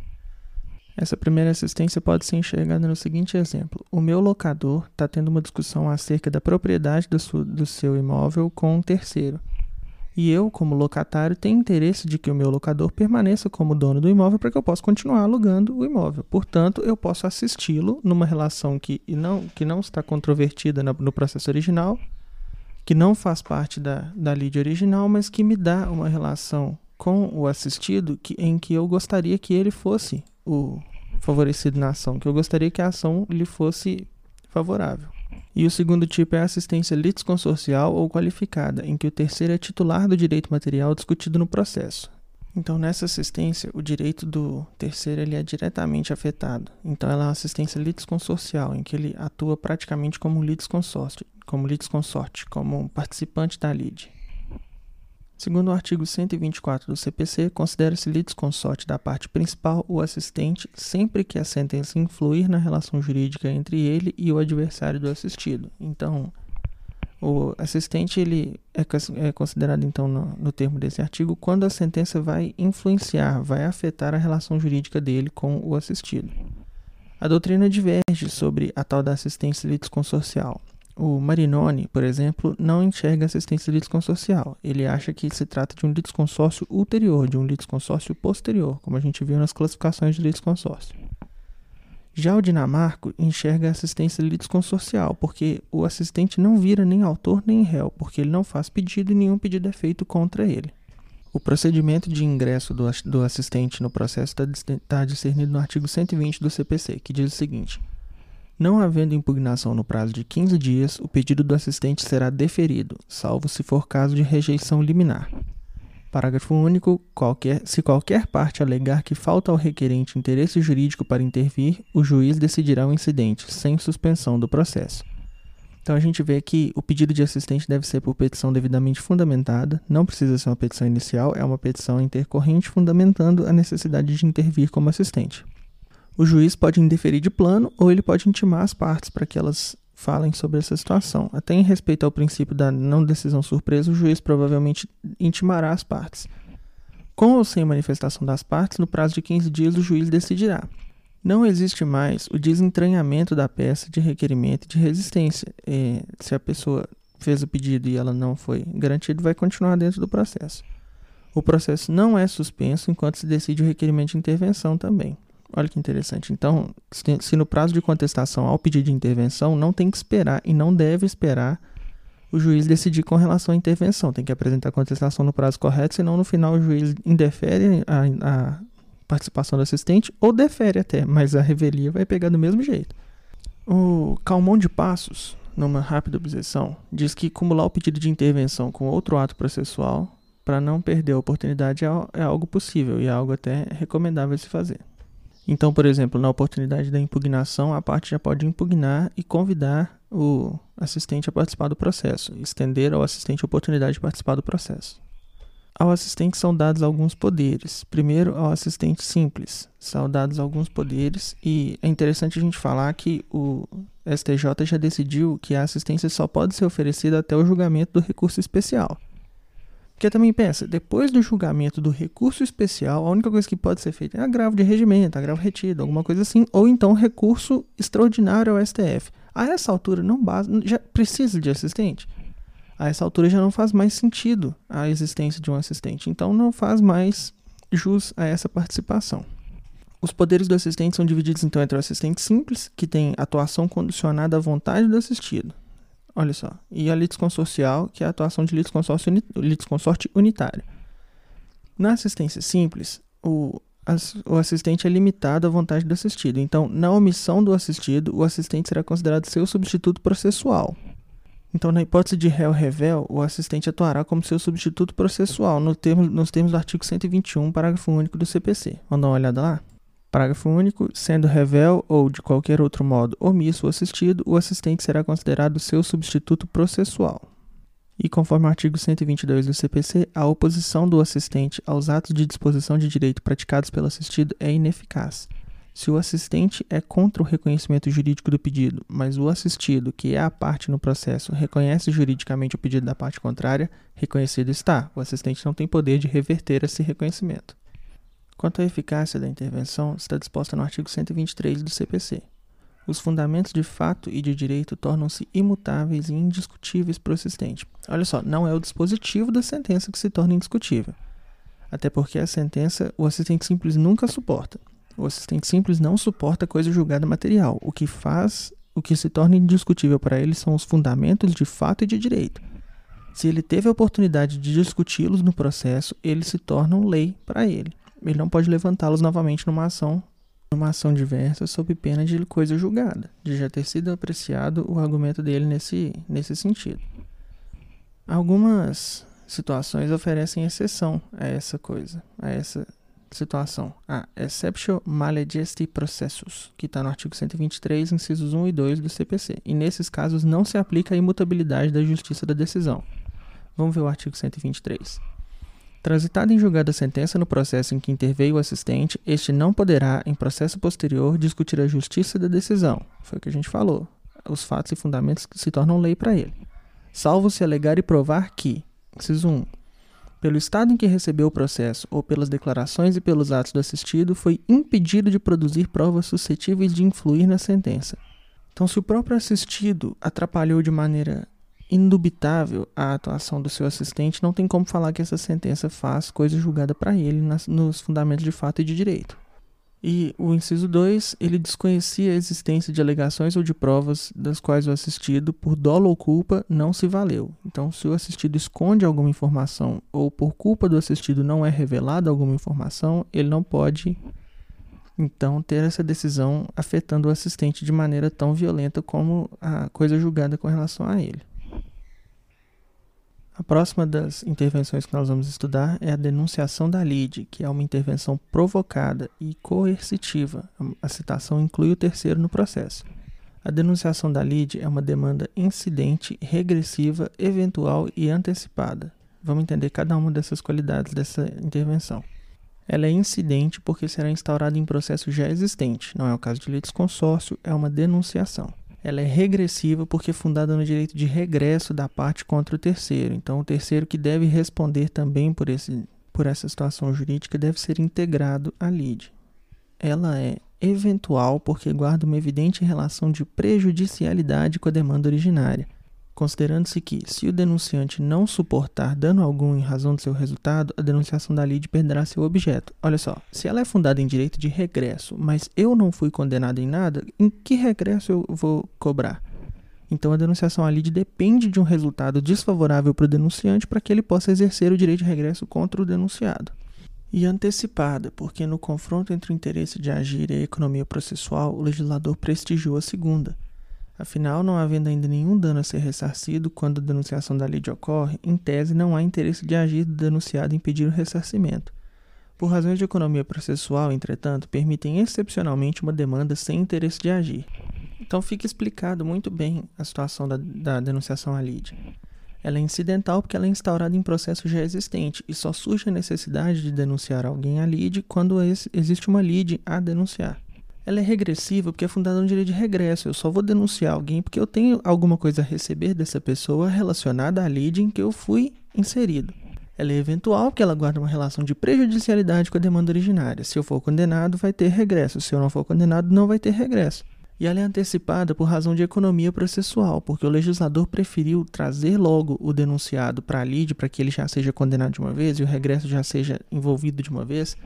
Essa primeira assistência pode ser enxergada no seguinte exemplo: o meu locador está tendo uma discussão acerca da propriedade do, do seu imóvel com um terceiro e eu, como locatário, tenho interesse de que o meu locador permaneça como dono do imóvel para que eu possa continuar alugando o imóvel. Portanto, eu posso assisti-lo numa relação que não, que não está controvertida no processo original, que não faz parte da, da lide original, mas que me dá uma relação com o assistido que, em que eu gostaria que ele fosse o favorecido na ação, que eu gostaria que a ação lhe fosse favorável. E o segundo tipo é a assistência litisconsorcial ou qualificada, em que o terceiro é titular do direito material discutido no processo. Então, nessa assistência, o direito do terceiro ele é diretamente afetado. Então, ela é uma assistência litisconsorcial, em que ele atua praticamente como litisconsorte, como litisconsorte, como participante da lide. Segundo o artigo 124 do CPC, considera-se litisconsorte da parte principal o assistente sempre que a sentença influir na relação jurídica entre ele e o adversário do assistido. Então, o assistente ele é, é considerado então no, no, termo desse artigo quando a sentença vai influenciar, vai afetar a relação jurídica dele com o assistido. A doutrina diverge sobre a tal da assistência litisconsorcial. O Marinoni, por exemplo, não enxerga assistência litisconsorcial. Ele acha que se trata de um litisconsórcio ulterior, de um litisconsórcio posterior, como a gente viu nas classificações de litisconsórcio. Já o Dinamarco enxerga assistência litisconsorcial, porque o assistente não vira nem autor nem réu, porque ele não faz pedido e nenhum pedido é feito contra ele. O procedimento de ingresso do, do assistente no processo está tá discernido no artigo 120 do CPC, que diz o seguinte: Não havendo impugnação no prazo de 15 dias, o pedido do assistente será deferido, salvo se for caso de rejeição liminar. Parágrafo único. Qualquer, se qualquer parte alegar que falta ao requerente interesse jurídico para intervir, o juiz decidirá o incidente, sem suspensão do processo. Então a gente vê que o pedido de assistente deve ser por petição devidamente fundamentada, não precisa ser uma petição inicial, é uma petição intercorrente fundamentando a necessidade de intervir como assistente. O juiz pode indeferir de plano ou ele pode intimar as partes para que elas falem sobre essa situação. Até em respeito ao princípio da não decisão surpresa, o juiz provavelmente intimará as partes. Com ou sem manifestação das partes, no prazo de 15 dias o juiz decidirá. Não existe mais o desentranhamento da peça de requerimento e de resistência. É, se a pessoa fez o pedido e ela não foi garantida, vai continuar dentro do processo. O processo não é suspenso enquanto se decide o requerimento de intervenção também. Olha que interessante. Então, se no prazo de contestação ao pedido de intervenção, não tem que esperar e não deve esperar o juiz decidir com relação à intervenção. Tem que apresentar a contestação no prazo correto, senão no final o juiz indefere a, a participação do assistente ou defere até, mas a revelia vai pegar do mesmo jeito. O Calmon de Passos, numa rápida objeção, diz que acumular o pedido de intervenção com outro ato processual para não perder a oportunidade é, é algo possível e é algo até recomendável se fazer. Então, por exemplo, na oportunidade da impugnação, a parte já pode impugnar e convidar o assistente a participar do processo, estender ao assistente a oportunidade de participar do processo. Ao assistente são dados alguns poderes. Primeiro, ao assistente simples, são dados alguns poderes, e é interessante a gente falar que o STJ já decidiu que a assistência só pode ser oferecida até o julgamento do recurso especial. Porque também pensa, depois do julgamento do recurso especial, a única coisa que pode ser feita é agravo de regimento, agravo retido, alguma coisa assim, ou então recurso extraordinário ao STF. A essa altura não basta, já precisa de assistente. A essa altura já não faz mais sentido a existência de um assistente, então não faz mais jus a essa participação. Os poderes do assistente são divididos então entre o assistente simples, que tem atuação condicionada à vontade do assistido, Olha só. E a litisconsorcial, que é a atuação de litisconsorte unitário. Na assistência simples, o, as, o assistente é limitado à vontade do assistido. Então, na omissão do assistido, o assistente será considerado seu substituto processual. Então, na hipótese de réu-revel, o assistente atuará como seu substituto processual no termo, nos termos do artigo 121, parágrafo único do CPC. Vamos dar uma olhada lá? Parágrafo único. Sendo revel ou de qualquer outro modo omisso o assistido, o assistente será considerado seu substituto processual. E conforme o artigo 122 do CPC, a oposição do assistente aos atos de disposição de direito praticados pelo assistido é ineficaz. Se o assistente é contra o reconhecimento jurídico do pedido, mas o assistido, que é a parte no processo, reconhece juridicamente o pedido da parte contrária, reconhecido está. O assistente não tem poder de reverter esse reconhecimento. Quanto à eficácia da intervenção, está disposta no artigo 123 do CPC. Os fundamentos de fato e de direito tornam-se imutáveis e indiscutíveis para o assistente. Olha só, não é o dispositivo da sentença que se torna indiscutível. Até porque a sentença o assistente simples nunca suporta. O assistente simples não suporta coisa julgada material. O que faz, o que se torna indiscutível para ele são os fundamentos de fato e de direito. Se ele teve a oportunidade de discuti-los no processo, eles se tornam lei para ele ele não pode levantá-los novamente numa ação, numa ação diversa sob pena de coisa julgada, de já ter sido apreciado o argumento dele nesse, nesse sentido. Algumas situações oferecem exceção a essa coisa, a essa situação. A exceptio maledicesti processus, que está no artigo 123, incisos 1 e 2 do CPC. E nesses casos não se aplica a imutabilidade da justiça da decisão. Vamos ver o artigo 123. Transitada em julgada a sentença no processo em que interveio o assistente, este não poderá, em processo posterior, discutir a justiça da decisão. Foi o que a gente falou. Os fatos e fundamentos se tornam lei para ele. Salvo se alegar e provar que, inciso 1, pelo estado em que recebeu o processo ou pelas declarações e pelos atos do assistido, foi impedido de produzir provas suscetíveis de influir na sentença. Então, se o próprio assistido atrapalhou de maneira indubitável a atuação do seu assistente, não tem como falar que essa sentença faz coisa julgada para ele nas, nos fundamentos de fato e de direito. E o inciso 2, ele desconhecia a existência de alegações ou de provas das quais o assistido, por dolo ou culpa, não se valeu. Então, se o assistido esconde alguma informação ou por culpa do assistido não é revelada alguma informação, ele não pode então ter essa decisão afetando o assistente de maneira tão violenta como a coisa julgada com relação a ele. A próxima das intervenções que nós vamos estudar é a denunciação da lide, que é uma intervenção provocada e coercitiva. A citação inclui o terceiro no processo. A denunciação da lide é uma demanda incidente, regressiva, eventual e antecipada. Vamos entender cada uma dessas qualidades dessa intervenção. Ela é incidente porque será instaurada em processo já existente, não é o caso de litisconsórcio, é uma denunciação ela é regressiva porque é fundada no direito de regresso da parte contra o terceiro. Então, o terceiro que deve responder também por, esse, por essa situação jurídica deve ser integrado à lide. Ela é eventual porque guarda uma evidente relação de prejudicialidade com a demanda originária considerando-se que, se o denunciante não suportar dano algum em razão do seu resultado, a denunciação da lide perderá seu objeto. Olha só, se ela é fundada em direito de regresso, mas eu não fui condenado em nada, em que regresso eu vou cobrar? Então a denunciação à lide depende de um resultado desfavorável para o denunciante para que ele possa exercer o direito de regresso contra o denunciado. E antecipada, porque no confronto entre o interesse de agir e a economia processual, o legislador prestigiou a segunda Afinal, não havendo ainda nenhum dano a ser ressarcido quando a denunciação da lide ocorre, em tese não há interesse de agir do denunciado em pedir o ressarcimento. Por razões de economia processual, entretanto, permitem excepcionalmente uma demanda sem interesse de agir. Então fica explicado muito bem a situação da, da denunciação à lide. Ela é incidental porque ela é instaurada em processo já existente e só surge a necessidade de denunciar alguém à lide quando existe uma lide a denunciar ela é regressiva porque é fundada no direito de regresso. Eu só vou denunciar alguém porque eu tenho alguma coisa a receber dessa pessoa relacionada à lide em que eu fui inserido. Ela é eventual porque ela guarda uma relação de prejudicialidade com a demanda originária. Se eu for condenado, vai ter regresso. Se eu não for condenado, não vai ter regresso. E ela é antecipada por razão de economia processual, porque o legislador preferiu trazer logo o denunciado para a lide para que ele já seja condenado de uma vez e o regresso já seja envolvido de uma vez,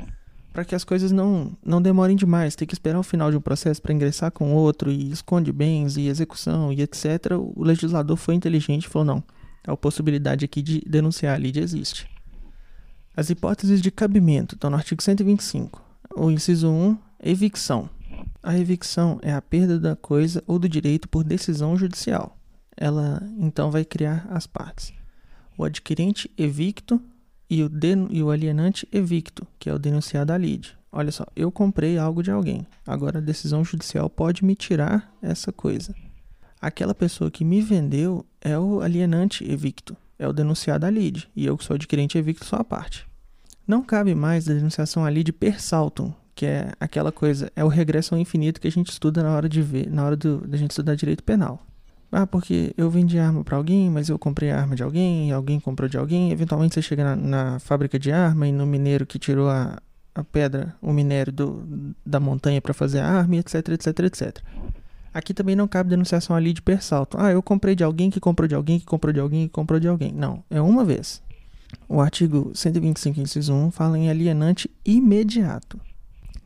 para que as coisas não, não demorem demais. Tem que esperar o final de um processo para ingressar com outro e esconde bens e execução e etc. O legislador foi inteligente e falou: não, a possibilidade aqui de denunciar a lide existe. As hipóteses de cabimento estão no artigo 125. O inciso 1, evicção. A evicção é a perda da coisa ou do direito por decisão judicial. Ela então vai criar as partes. O adquirente evicto e o, e o alienante evicto, que é o denunciado à lide. Olha só, eu comprei algo de alguém. Agora a decisão judicial pode me tirar essa coisa. Aquela pessoa que me vendeu é o alienante evicto, é o denunciado à lide, e eu que sou adquirente evicto sou a parte. Não cabe mais a denunciação à lide per saltum, que é aquela coisa, é o regresso ao infinito que a gente estuda na hora de ver, na hora do, da gente estudar direito penal. Ah, porque eu vendi arma para alguém, mas eu comprei a arma de alguém, alguém comprou de alguém. Eventualmente você chega na, na fábrica de arma e no mineiro que tirou a, a pedra, o minério do, da montanha para fazer a arma, etc, etc, etc. Aqui também não cabe denunciação ali de persalto. Ah, eu comprei de alguém que comprou de alguém que comprou de alguém que comprou de alguém. Não, é uma vez. O artigo 125, inciso 1, fala em alienante imediato.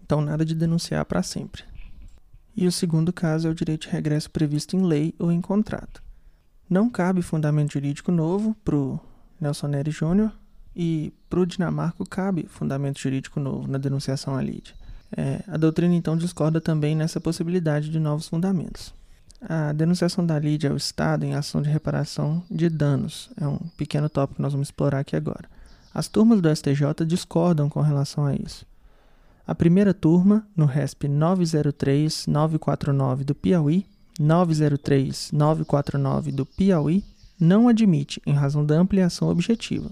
Então, nada de denunciar para sempre. E o segundo caso é o direito de regresso previsto em lei ou em contrato. Não cabe fundamento jurídico novo para o Nelson Nery Júnior e para o Dinamarco cabe fundamento jurídico novo na denunciação à lide. É, a doutrina então discorda também nessa possibilidade de novos fundamentos. A denunciação da lide ao Estado em ação de reparação de danos é um pequeno tópico que nós vamos explorar aqui agora. As turmas do STJ discordam com relação a isso. A primeira turma, no RESP 903-949 do Piauí, 903-949 do Piauí, não admite, em razão da ampliação objetiva.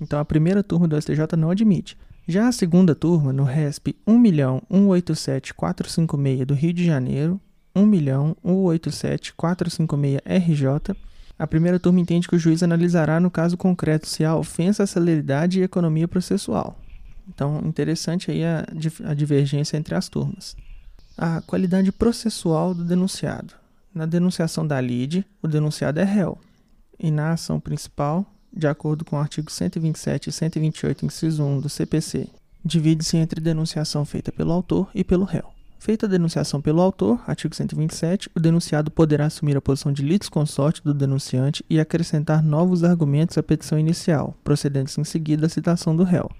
Então, a primeira turma do STJ não admite. Já a segunda turma, no RESP 1.187.456 do Rio de Janeiro, 1.187.456 RJ, a primeira turma entende que o juiz analisará no caso concreto se há ofensa à celeridade e economia processual. Então, interessante aí a, a divergência entre as turmas. A qualidade processual do denunciado. Na denunciação da lide, o denunciado é réu. E na ação principal, de acordo com o artigo 127 e 128, inciso 1 do CPC, divide-se entre denunciação feita pelo autor e pelo réu. Feita a denunciação pelo autor, artigo 127, o denunciado poderá assumir a posição de litisconsorte do denunciante e acrescentar novos argumentos à petição inicial, procedentes em seguida à citação do réu.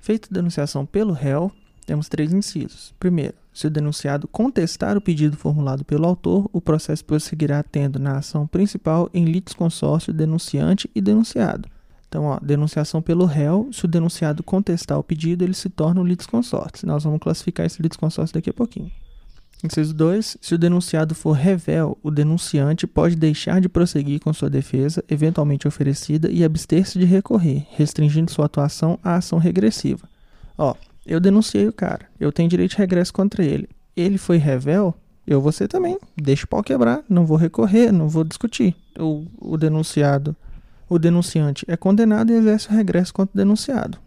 Feita a denunciação pelo réu, temos três incisos. Primeiro, se o denunciado contestar o pedido formulado pelo autor, o processo prosseguirá tendo na ação principal em litisconsórcio denunciante e denunciado. Então, ó, denunciação pelo réu, se o denunciado contestar o pedido, ele se torna um litisconsórcio. Nós vamos classificar esse litisconsórcio daqui a pouquinho. Inciso 2. Se o denunciado for revel, o denunciante pode deixar de prosseguir com sua defesa, eventualmente oferecida, e abster-se de recorrer, restringindo sua atuação à ação regressiva. Ó, eu denunciei o cara, eu tenho direito de regresso contra ele. Ele foi revel, eu vou ser também. Deixa o pau quebrar, não vou recorrer, não vou discutir. O, o denunciado, o denunciante é condenado e exerce o regresso contra o denunciado.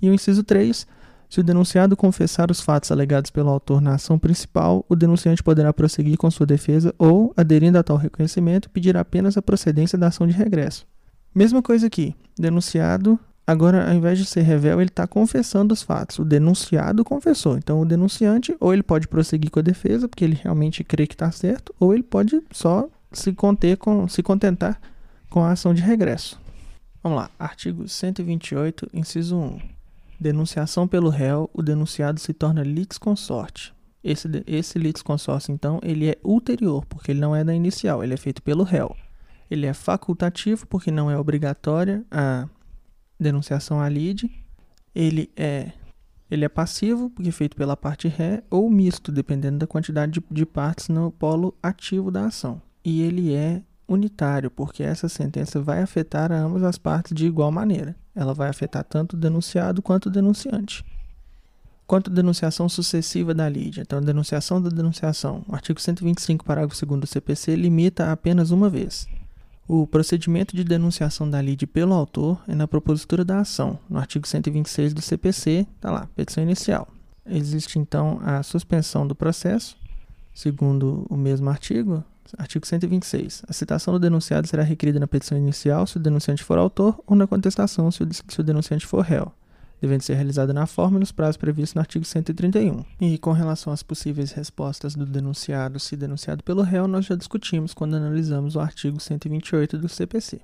E o inciso 3 se o denunciado confessar os fatos alegados pelo autor na ação principal, o denunciante poderá prosseguir com sua defesa ou, aderindo a tal reconhecimento, pedir apenas a procedência da ação de regresso. Mesma coisa aqui. Denunciado, agora, ao invés de ser revel, ele está confessando os fatos. O denunciado confessou. Então, o denunciante, ou ele pode prosseguir com a defesa, porque ele realmente crê que está certo, ou ele pode só se, conter com, se contentar com a ação de regresso. Vamos lá. Artigo 128, inciso 1 denunciação pelo réu, o denunciado se torna litisconsorte. Esse, esse litisconsórcio, então, ele é ulterior, porque ele não é da inicial, ele é feito pelo réu. Ele é facultativo, porque não é obrigatória a denunciação à lide. Ele é, ele é passivo, porque é feito pela parte ré, ou misto, dependendo da quantidade de, de partes no polo ativo da ação. E ele é unitário, porque essa sentença vai afetar ambas as partes de igual maneira. Ela vai afetar tanto o denunciado quanto o denunciante. Quanto à denunciação sucessiva da lide, então a denunciação da denunciação, o artigo 125, parágrafo 2 do CPC, limita apenas uma vez. O procedimento de denunciação da lide pelo autor é na propositura da ação, no artigo 126 do CPC, está lá, petição inicial. Existe então a suspensão do processo, segundo o mesmo artigo, Artigo 126. A citação do denunciado será requerida na petição inicial se o denunciante for autor ou na contestação se o, se o denunciante for réu, devendo ser realizada na forma e nos prazos previstos no artigo 131. E com relação às possíveis respostas do denunciado se denunciado pelo réu, nós já discutimos quando analisamos o artigo 128 do CPC.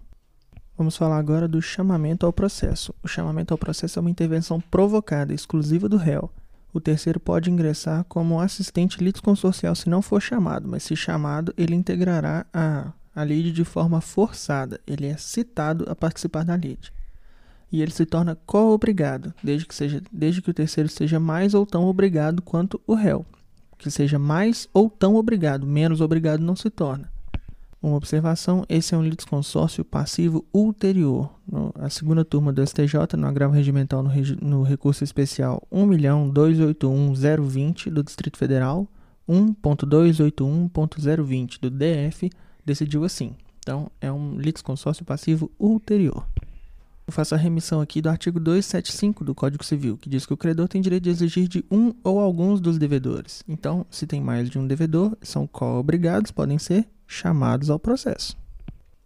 Vamos falar agora do chamamento ao processo. O chamamento ao processo é uma intervenção provocada, exclusiva do réu, o terceiro pode ingressar como assistente litisconsorcial se não for chamado, mas se chamado, ele integrará a, a lide de forma forçada. Ele é citado a participar da lide. E ele se torna co-obrigado, desde que, seja, desde que o terceiro seja mais ou tão obrigado quanto o réu. Que seja mais ou tão obrigado, menos obrigado não se torna. Uma observação: esse é um litisconsórcio passivo ulterior. No, a segunda turma do STJ, no agravo regimental no, no recurso especial 1.281.020 do Distrito Federal, 1.281.020 do DF, decidiu assim. Então, é um litisconsórcio passivo ulterior. Eu faço a remissão aqui do artigo 275 do Código Civil, que diz que o credor tem direito de exigir de um ou alguns dos devedores. Então, se tem mais de um devedor, são co-obrigados, podem ser chamados ao processo.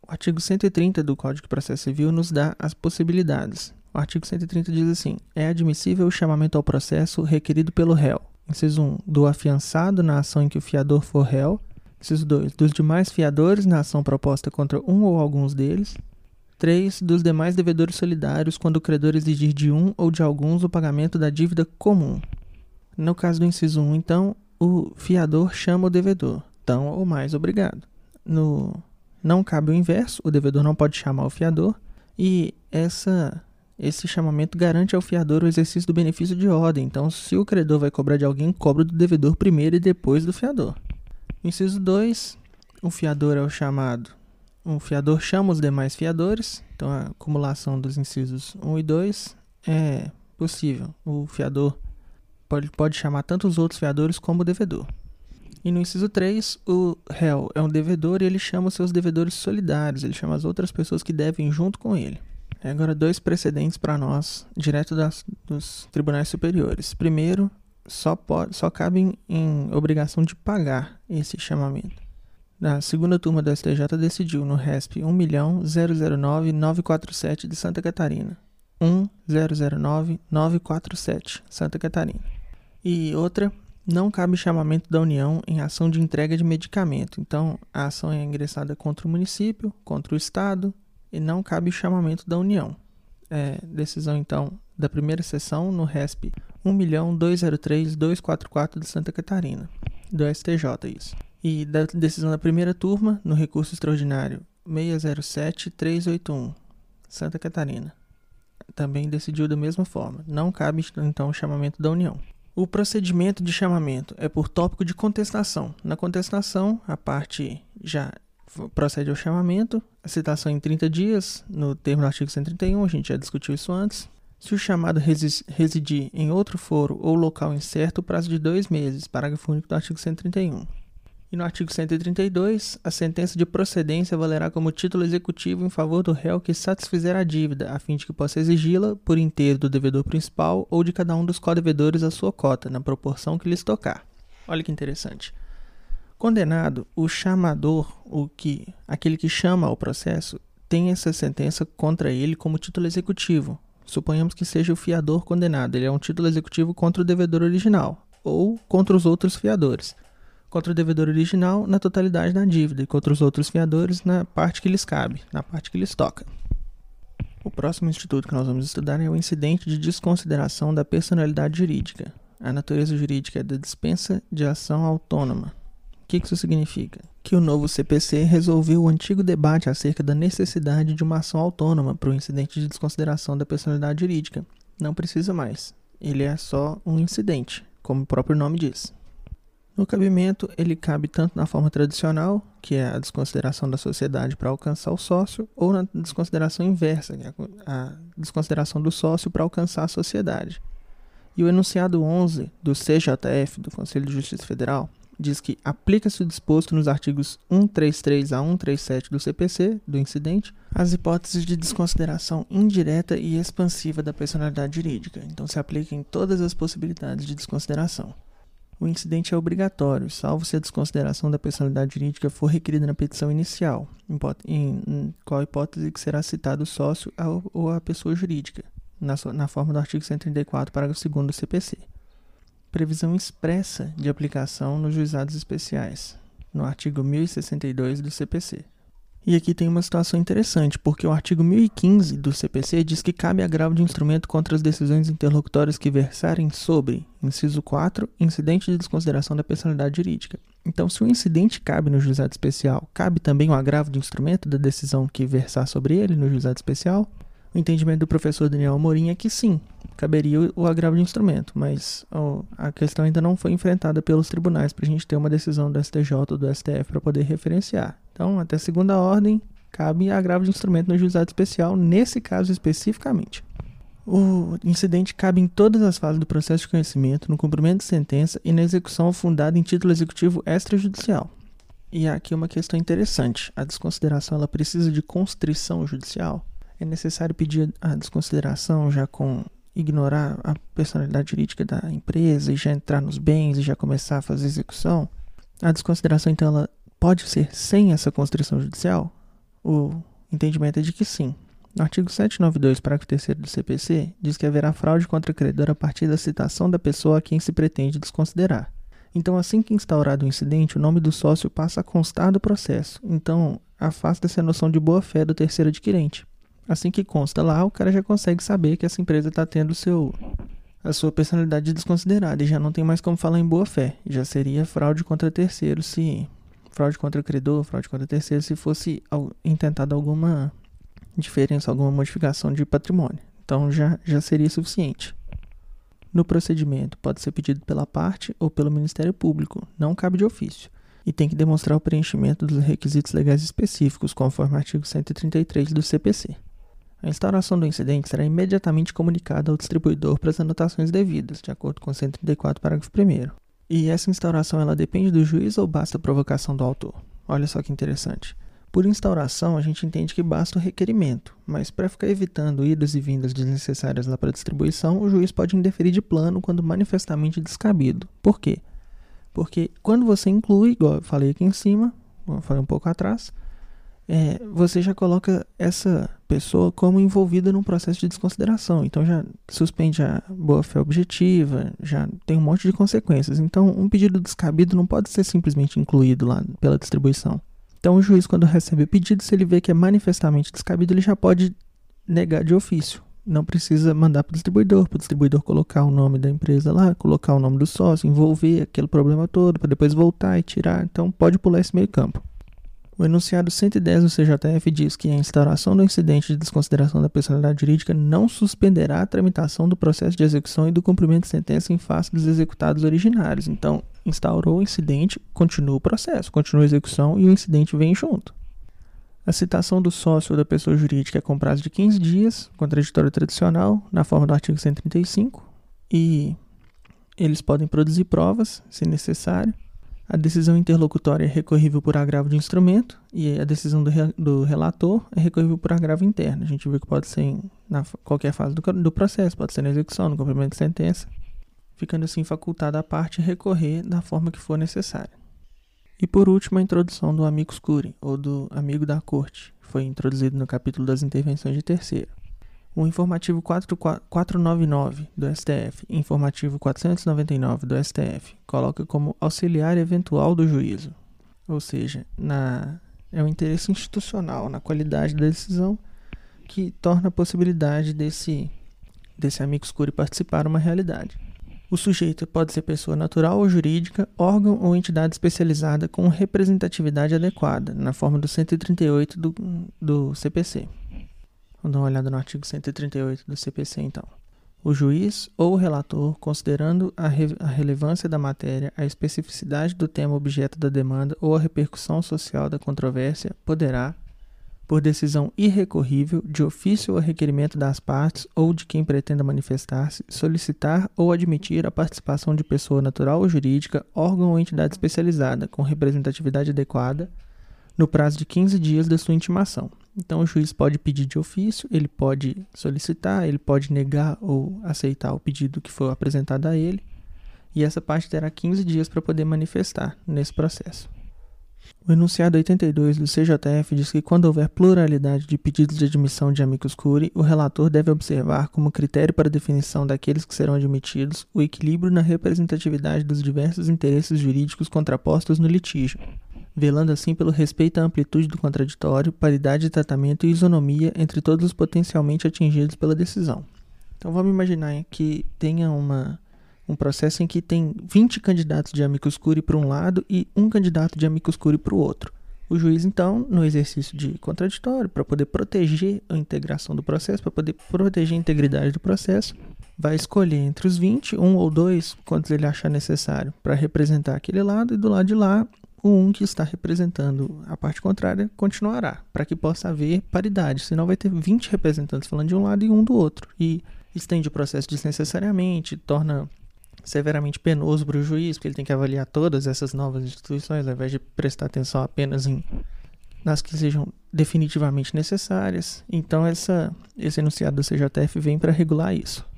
O artigo 130 do Código de Processo Civil nos dá as possibilidades. O artigo 130 diz assim: é admissível o chamamento ao processo requerido pelo réu. Inciso 1. Do afiançado na ação em que o fiador for réu. Inciso 2. Dos demais fiadores na ação proposta contra um ou alguns deles. 3. Dos demais devedores solidários quando o credor exigir de um ou de alguns o pagamento da dívida comum. No caso do inciso 1, então, o fiador chama o devedor, tão ou mais obrigado no não cabe o inverso, o devedor não pode chamar o fiador, e essa esse chamamento garante ao fiador o exercício do benefício de ordem. Então, se o credor vai cobrar de alguém, cobra do devedor primeiro e depois do fiador. Inciso 2, o fiador é o chamado. O fiador chama os demais fiadores, então a acumulação dos incisos 1 e 2 é possível. O fiador pode, pode chamar tanto os outros fiadores como o devedor. E no inciso 3, o réu é um devedor e ele chama os seus devedores solidários, ele chama as outras pessoas que devem junto com ele. Agora, dois precedentes para nós, direto das, dos tribunais superiores. Primeiro, só, pode, só cabe em, em obrigação de pagar esse chamamento. A segunda turma do STJ decidiu no RESP 1.009.947 de Santa Catarina. 1.009.947, Santa Catarina. E outra, não cabe chamamento da União em ação de entrega de medicamento. Então, a ação é ingressada contra o município, contra o Estado, e não cabe chamamento da União. É, decisão, então, da primeira sessão no RESP 1.203.244 de Santa Catarina, do STJ, isso e da decisão da primeira turma no recurso extraordinário 607-381, Santa Catarina. Também decidiu da mesma forma. Não cabe então o chamamento da União. O procedimento de chamamento é por tópico de contestação. Na contestação, a parte já procede ao chamamento, a citação em 30 dias, no termo do artigo 131, a gente já discutiu isso antes. Se o chamado residir em outro foro ou local incerto, o prazo de dois meses, parágrafo único do artigo 131. E no artigo 132, a sentença de procedência valerá como título executivo em favor do réu que satisfizer a dívida, a fim de que possa exigi-la por inteiro do devedor principal ou de cada um dos co-devedores a sua cota, na proporção que lhes tocar. Olha que interessante. Condenado, o chamador, o que, aquele que chama ao processo, tem essa sentença contra ele como título executivo. Suponhamos que seja o fiador condenado, ele é um título executivo contra o devedor original ou contra os outros fiadores contra o devedor original na totalidade da dívida e contra os outros fiadores na parte que lhes cabe, na parte que lhes toca. O próximo instituto que nós vamos estudar é o incidente de desconsideração da personalidade jurídica. A natureza jurídica é da dispensa de ação autônoma. O que isso significa? Que o novo CPC resolveu o antigo debate acerca da necessidade de uma ação autônoma para o incidente de desconsideração da personalidade jurídica. Não precisa mais. Ele é só um incidente, como o próprio nome diz. No cabimento, ele cabe tanto na forma tradicional, que é a desconsideração da sociedade para alcançar o sócio, ou na desconsideração inversa, que é a desconsideração do sócio para alcançar a sociedade. E o enunciado 11 do CJF, do Conselho de Justiça Federal, diz que aplica-se o disposto nos artigos 133 a 137 do CPC, do incidente, as hipóteses de desconsideração indireta e expansiva da personalidade jurídica. Então, se aplica em todas as possibilidades de desconsideração o incidente é obrigatório, salvo se a desconsideração da personalidade jurídica for requerida na petição inicial, em qual hipótese que será citado o sócio ou a pessoa jurídica, na, na forma do artigo 134, parágrafo 2 do CPC. Previsão expressa de aplicação nos juizados especiais, no artigo 1062 do CPC. E aqui tem uma situação interessante, porque o artigo 1015 do CPC diz que cabe agravo de instrumento contra as decisões interlocutórias que versarem sobre, inciso 4, incidente de desconsideração da personalidade jurídica. Então, se o incidente cabe no juizado especial, cabe também o agravo de instrumento da decisão que versar sobre ele no juizado especial? O entendimento do professor Daniel Amorim é que sim, caberia o agravo de instrumento, mas oh, a questão ainda não foi enfrentada pelos tribunais para a gente ter uma decisão do STJ ou do STF para poder referenciar. Então, até segunda ordem, cabe agravo de instrumento no juizado especial, nesse caso especificamente. O incidente cabe em todas as fases do processo de conhecimento, no cumprimento de sentença e na execução fundada em título executivo extrajudicial. E aqui uma questão interessante: a desconsideração ela precisa de constrição judicial? É necessário pedir a desconsideração já com ignorar a personalidade jurídica da empresa e já entrar nos bens e já começar a fazer execução? A desconsideração, então, ela pode ser sem essa constrição judicial? O entendimento é de que sim. No artigo 792, parágrafo 3 do CPC, diz que haverá fraude contra credor a partir da citação da pessoa a quem se pretende desconsiderar. Então, assim que instaurado o incidente, o nome do sócio passa a constar do processo. Então, afasta-se a noção de boa-fé do terceiro adquirente. Assim que consta lá, o cara já consegue saber que essa empresa está tendo seu, a sua personalidade desconsiderada e já não tem mais como falar em boa fé. Já seria fraude contra terceiro se. Fraude contra credor, fraude contra terceiro se fosse intentada alguma diferença, alguma modificação de patrimônio. Então já, já seria suficiente. No procedimento, pode ser pedido pela parte ou pelo Ministério Público, não cabe de ofício, e tem que demonstrar o preenchimento dos requisitos legais específicos, conforme o artigo 133 do CPC. A instauração do incidente será imediatamente comunicada ao distribuidor para as anotações devidas, de acordo com 134, parágrafo 1 E essa instauração ela depende do juiz ou basta a provocação do autor? Olha só que interessante. Por instauração, a gente entende que basta o requerimento, mas para ficar evitando idas e vindas desnecessárias lá para a distribuição, o juiz pode indeferir de plano quando manifestamente descabido. Por quê? Porque quando você inclui, igual eu falei aqui em cima, falei um pouco atrás, é, você já coloca essa pessoa como envolvida num processo de desconsideração. Então já suspende a boa-fé objetiva, já tem um monte de consequências. Então, um pedido descabido não pode ser simplesmente incluído lá pela distribuição. Então, o juiz, quando recebe o pedido, se ele vê que é manifestamente descabido, ele já pode negar de ofício. Não precisa mandar para o distribuidor, para o distribuidor colocar o nome da empresa lá, colocar o nome do sócio, envolver aquele problema todo, para depois voltar e tirar. Então, pode pular esse meio campo. O enunciado 110 do CJF diz que a instauração do incidente de desconsideração da personalidade jurídica não suspenderá a tramitação do processo de execução e do cumprimento de sentença em face dos executados originários. Então, instaurou o incidente, continua o processo, continua a execução e o incidente vem junto. A citação do sócio ou da pessoa jurídica é com prazo de 15 dias, contraditório tradicional, na forma do artigo 135, e eles podem produzir provas, se necessário, a decisão interlocutória é recorrível por agravo de instrumento e a decisão do, re, do relator é recorrível por agravo interno. A gente viu que pode ser em na, qualquer fase do, do processo, pode ser na execução, no cumprimento de sentença, ficando assim facultada a parte recorrer da forma que for necessária. E por último, a introdução do amicus curiae, ou do amigo da corte, foi introduzido no capítulo das intervenções de terceiro. O informativo 499 do STF informativo 499 do STF coloca como auxiliar eventual do juízo, ou seja, na, é o interesse institucional na qualidade da decisão que torna a possibilidade desse, desse amigo escuro participar uma realidade. O sujeito pode ser pessoa natural ou jurídica, órgão ou entidade especializada com representatividade adequada, na forma do 138 do, do CPC. Vamos dar uma olhada no artigo 138 do CPC, então. O juiz ou o relator, considerando a, re a, relevância da matéria, a especificidade do tema objeto da demanda ou a repercussão social da controvérsia, poderá, por decisão irrecorrível, de ofício ou requerimento das partes ou de quem pretenda manifestar-se, solicitar ou admitir a participação de pessoa natural ou jurídica, órgão ou entidade especializada com representatividade adequada, no prazo de 15 dias da sua intimação então o juiz pode pedir de ofício, ele pode solicitar, ele pode negar ou aceitar o pedido que for apresentado a ele, e essa parte terá 15 dias para poder manifestar nesse processo. O enunciado 82 do CJF diz que quando houver pluralidade de pedidos de admissão de amicus curiae, o relator deve observar como critério para definição daqueles que serão admitidos o equilíbrio na representatividade dos diversos interesses jurídicos contrapostos no litígio, velando assim pelo respeito à amplitude do contraditório, paridade de tratamento e isonomia entre todos os potencialmente atingidos pela decisão. Então vamos imaginar que tenha uma, um processo em que tem 20 candidatos de amicus curiae para um lado e um candidato de amicus curiae para o outro. O juiz, então, no exercício de contraditório, para poder proteger a integração do processo, para poder proteger a integridade do processo, vai escolher entre os 20, um ou dois, quantos ele achar necessário, para representar aquele lado, e do lado de lá, o um que está representando a parte contrária continuará, para que possa haver paridade, senão vai ter 20 representantes falando de um lado e um do outro. E estende o processo desnecessariamente, torna severamente penoso para o juiz, porque ele tem que avaliar todas essas novas instituições, ao invés de prestar atenção apenas em nas que sejam definitivamente necessárias. Então essa, esse enunciado do CJF vem para regular isso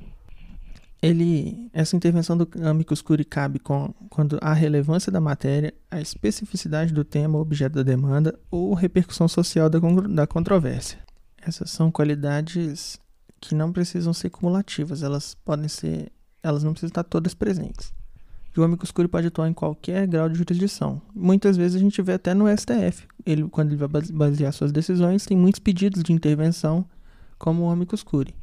ele, essa intervenção do amicus curiae cabe com, quando a relevância da matéria, a especificidade do tema objeto da demanda ou repercussão social da, da controvérsia. Essas são qualidades que não precisam ser cumulativas, elas podem ser, elas não precisam estar todas presentes. E o amicus curiae pode atuar em qualquer grau de jurisdição. Muitas vezes a gente vê até no STF, ele quando ele vai basear suas decisões, tem muitos pedidos de intervenção como o amicus curiae.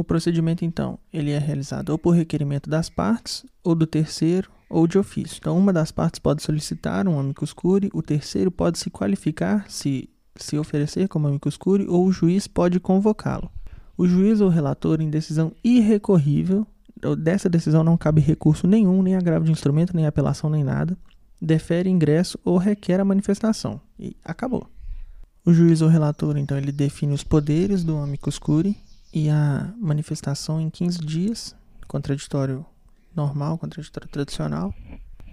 O procedimento, então, ele é realizado ou por requerimento das partes, ou do terceiro, ou de ofício. Então, uma das partes pode solicitar um amicus curiae, o terceiro pode se qualificar, se, se oferecer como amicus curiae, ou o juiz pode convocá-lo. O juiz ou relator, em decisão irrecorrível, dessa decisão não cabe recurso nenhum, nem agravo de instrumento, nem apelação, nem nada, defere ingresso ou requer a manifestação. E acabou. O juiz ou relator, então, ele define os poderes do amicus curiae e a manifestação em 15 dias, contraditório normal, contraditório tradicional.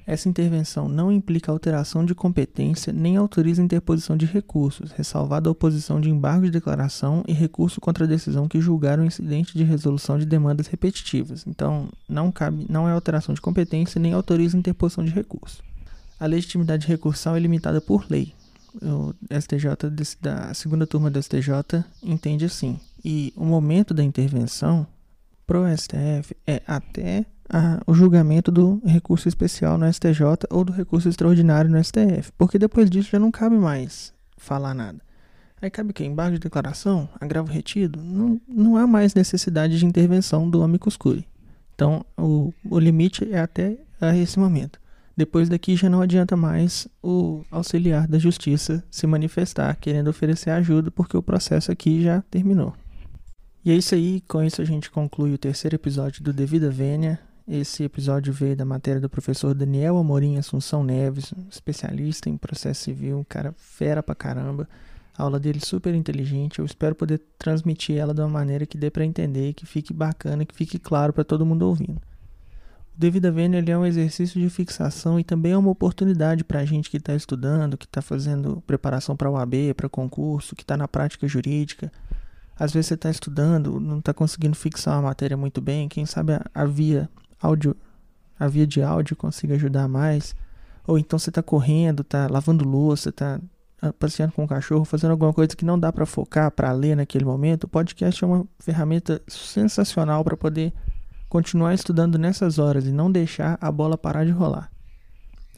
Essa intervenção não implica alteração de competência nem autoriza interposição de recursos, ressalvada a oposição de embargo de declaração e recurso contra a decisão que julgaram o incidente de resolução de demandas repetitivas. Então, não cabe, não é alteração de competência nem autoriza interposição de recurso. A legitimidade recursal é limitada por lei. O STJ da segunda turma do STJ entende assim. E o momento da intervenção pro STF é até a, o julgamento do recurso especial no STJ ou do recurso extraordinário no STF, porque depois disso já não cabe mais falar nada. Aí cabe o quê? Embargo de declaração? Agravo retido? Não, não há mais necessidade de intervenção do amicus curiae. Então, o, o limite é até esse momento. Depois daqui já não adianta mais o auxiliar da justiça se manifestar querendo oferecer ajuda, porque o processo aqui já terminou. E é isso aí, com isso a gente conclui o terceiro episódio do Devida Vênia. Esse episódio veio da matéria do professor Daniel Amorim Assunção Neves, especialista em processo civil, um cara fera pra caramba. A aula dele super inteligente. Eu espero poder transmitir ela de uma maneira que dê para entender, que fique bacana, que fique claro para todo mundo ouvindo. O Devida Vênia é um exercício de fixação e também é uma oportunidade para a gente que está estudando, que está fazendo preparação para o AB, para concurso, que está na prática jurídica. Às vezes você está estudando, não está conseguindo fixar uma matéria muito bem, quem sabe a, a via áudio, a via de áudio consiga ajudar mais. Ou então você está correndo, está lavando louça, está ah, passeando com o cachorro, fazendo alguma coisa que não dá para focar, para ler naquele momento. O podcast é uma ferramenta sensacional para poder continuar estudando nessas horas e não deixar a bola parar de rolar.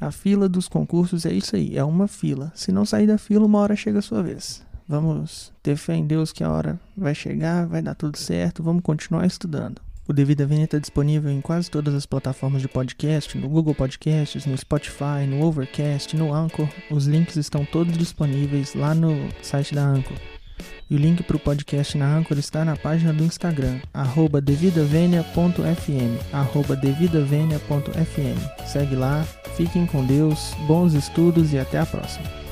A fila dos concursos é isso aí, é uma fila. Se não sair da fila, uma hora chega a sua vez. Vamos ter fé em Deus que a hora vai chegar, vai dar tudo certo, vamos continuar estudando. O Devido Vênia está disponível em quase todas as plataformas de podcast, no Google Podcasts, no Spotify, no Overcast, no Anchor. Os links estão todos disponíveis lá no site da Anchor. E o link para o podcast na Anchor está na página do Instagram, arroba devidavenia.fm, arroba devidavenia.fm. Segue lá, fiquem com Deus, bons estudos e até a próxima.